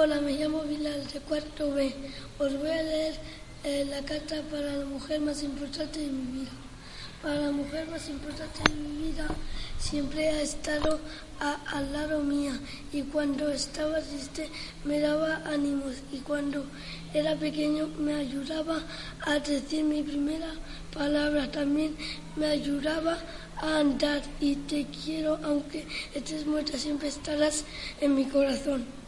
Hola, me llamo Bilal de cuarto B. Os voy a leer eh, la carta para la mujer más importante de mi vida. Para la mujer más importante de mi vida siempre ha estado al lado mía y cuando estaba triste me daba ánimos y cuando era pequeño me ayudaba a decir mi primera palabra. También me ayudaba a andar y te quiero aunque estés muerta siempre estarás en mi corazón